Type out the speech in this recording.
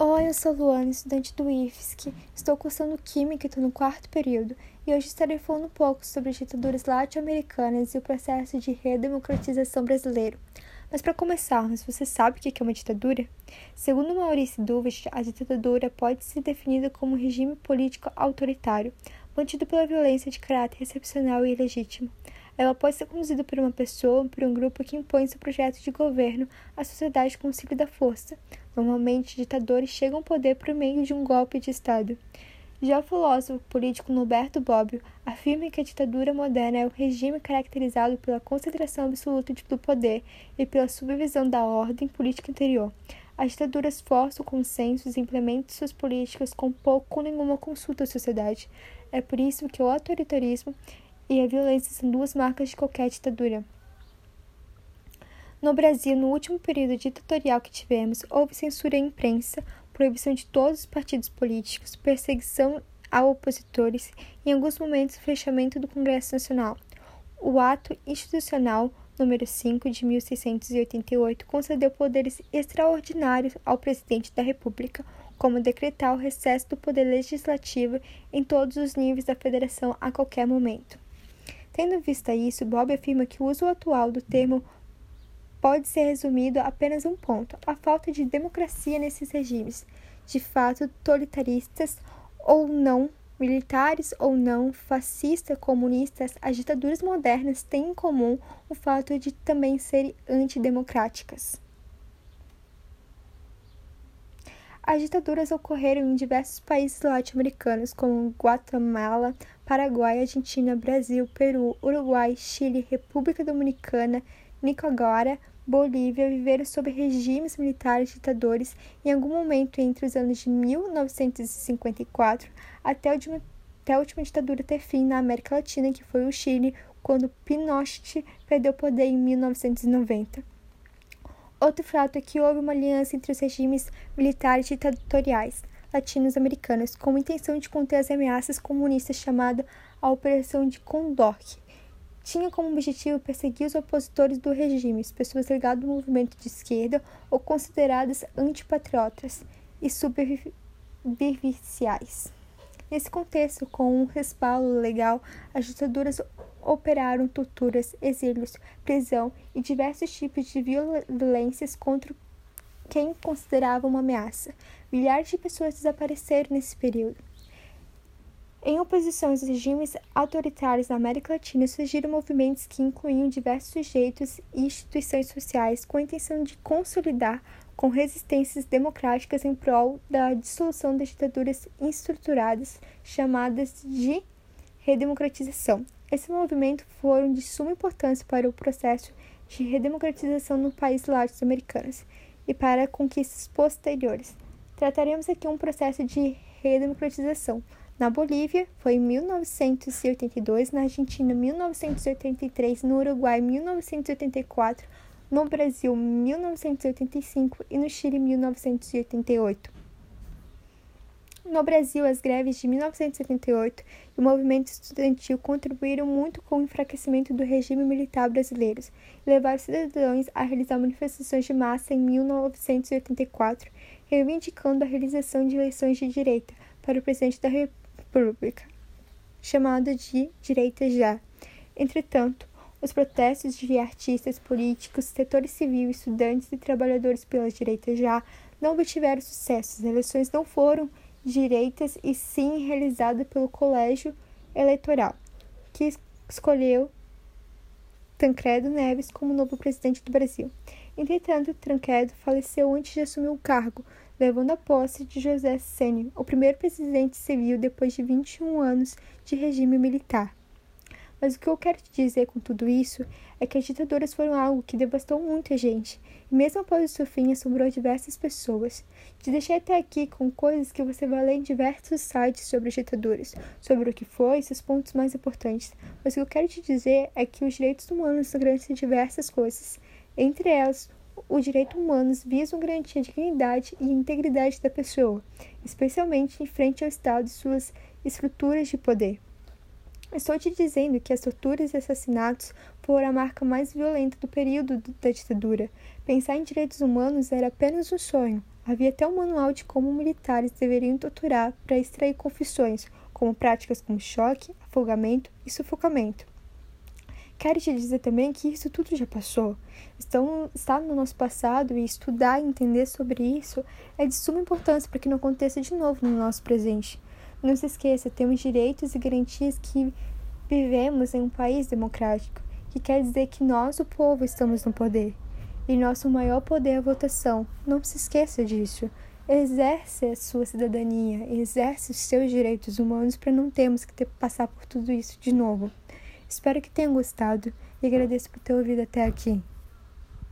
Oi, eu sou Luana, estudante do IFSC. Estou cursando Química e estou no quarto período. E hoje estarei falando um pouco sobre as ditaduras latino-americanas e o processo de redemocratização brasileiro. Mas para começarmos, você sabe o que é uma ditadura? Segundo Maurício Duvich, a ditadura pode ser definida como um regime político autoritário, mantido pela violência de caráter excepcional e ilegítimo. Ela pode ser conduzida por uma pessoa ou por um grupo que impõe seu projeto de governo à sociedade com o auxílio da força. Normalmente, ditadores chegam ao poder por meio de um golpe de Estado. Já o filósofo político Norberto Bobbio afirma que a ditadura moderna é um regime caracterizado pela concentração absoluta do poder e pela subvisão da ordem política interior. As ditaduras forçam consensos e implementam suas políticas com pouco ou nenhuma consulta à sociedade. É por isso que o autoritarismo e a violência são duas marcas de qualquer ditadura. No Brasil, no último período ditatorial que tivemos, houve censura à imprensa, proibição de todos os partidos políticos, perseguição a opositores e, em alguns momentos, fechamento do Congresso Nacional. O Ato Institucional número 5 de 1688 concedeu poderes extraordinários ao presidente da República, como decretar o recesso do poder legislativo em todos os níveis da federação a qualquer momento. Tendo vista isso, Bob afirma que o uso atual do termo pode ser resumido a apenas um ponto: a falta de democracia nesses regimes, de fato totalitaristas ou não, militares ou não, fascistas, comunistas, as ditaduras modernas têm em comum o fato de também serem antidemocráticas. As ditaduras ocorreram em diversos países latino-americanos, como Guatemala, Paraguai, Argentina, Brasil, Peru, Uruguai, Chile, República Dominicana, Nicarágua, Bolívia viveram sob regimes militares ditadores em algum momento entre os anos de 1954 até última, até a última ditadura ter fim na América Latina, que foi o Chile, quando Pinochet perdeu o poder em 1990. Outro fato é que houve uma aliança entre os regimes militares ditatoriais latino-americanos com a intenção de conter as ameaças comunistas chamada a Operação de Condor. Tinha como objetivo perseguir os opositores do regime, pessoas ligadas ao movimento de esquerda ou consideradas antipatriotas e supervivenciais. Nesse contexto, com um respaldo legal, as ditaduras operaram torturas, exílios, prisão e diversos tipos de violências contra quem considerava uma ameaça. Milhares de pessoas desapareceram nesse período. Em oposição aos regimes autoritários na América Latina, surgiram movimentos que incluíam diversos sujeitos e instituições sociais com a intenção de consolidar com resistências democráticas em prol da dissolução das ditaduras estruturadas, chamadas de redemocratização. Esse movimento foram de suma importância para o processo de redemocratização no país latino-americanos e para conquistas posteriores. Trataremos aqui um processo de redemocratização. Na Bolívia, foi em 1982, na Argentina, 1983, no Uruguai, 1984, no Brasil, 1985 e no Chile, 1988. No Brasil, as greves de 1978 e o movimento estudantil contribuíram muito com o enfraquecimento do regime militar brasileiro e levaram os cidadãos a realizar manifestações de massa em 1984, reivindicando a realização de eleições de direita para o presidente da República, chamada de Direita Já. Entretanto, os protestos de artistas, políticos, setores civil, estudantes e trabalhadores pela direita já não obtiveram sucesso. As eleições não foram direitas e sim realizada pelo Colégio Eleitoral, que escolheu Tancredo Neves como novo presidente do Brasil. Entretanto, Tancredo faleceu antes de assumir o cargo, levando a posse de José Sênio, o primeiro presidente civil depois de 21 anos de regime militar. Mas o que eu quero te dizer com tudo isso é que as ditaduras foram algo que devastou muita gente, e mesmo após o seu fim assombrou diversas pessoas. Te deixei até aqui com coisas que você vai ler em diversos sites sobre as ditaduras, sobre o que foi e seus pontos mais importantes. Mas o que eu quero te dizer é que os direitos humanos garantem diversas coisas. Entre elas, os direitos humanos visam garantir a dignidade e integridade da pessoa, especialmente em frente ao Estado e suas estruturas de poder. Estou te dizendo que as torturas e assassinatos foram a marca mais violenta do período da ditadura. Pensar em direitos humanos era apenas um sonho. Havia até um manual de como militares deveriam torturar para extrair confissões, como práticas como choque, afogamento e sufocamento. Quero te dizer também que isso tudo já passou. Então, estar no nosso passado e estudar e entender sobre isso é de suma importância para que não aconteça de novo no nosso presente. Não se esqueça, temos direitos e garantias que vivemos em um país democrático, que quer dizer que nós, o povo, estamos no poder. E nosso maior poder é a votação. Não se esqueça disso. Exerce a sua cidadania, exerce os seus direitos humanos para não termos que ter, passar por tudo isso de novo. Espero que tenham gostado e agradeço por ter ouvido até aqui.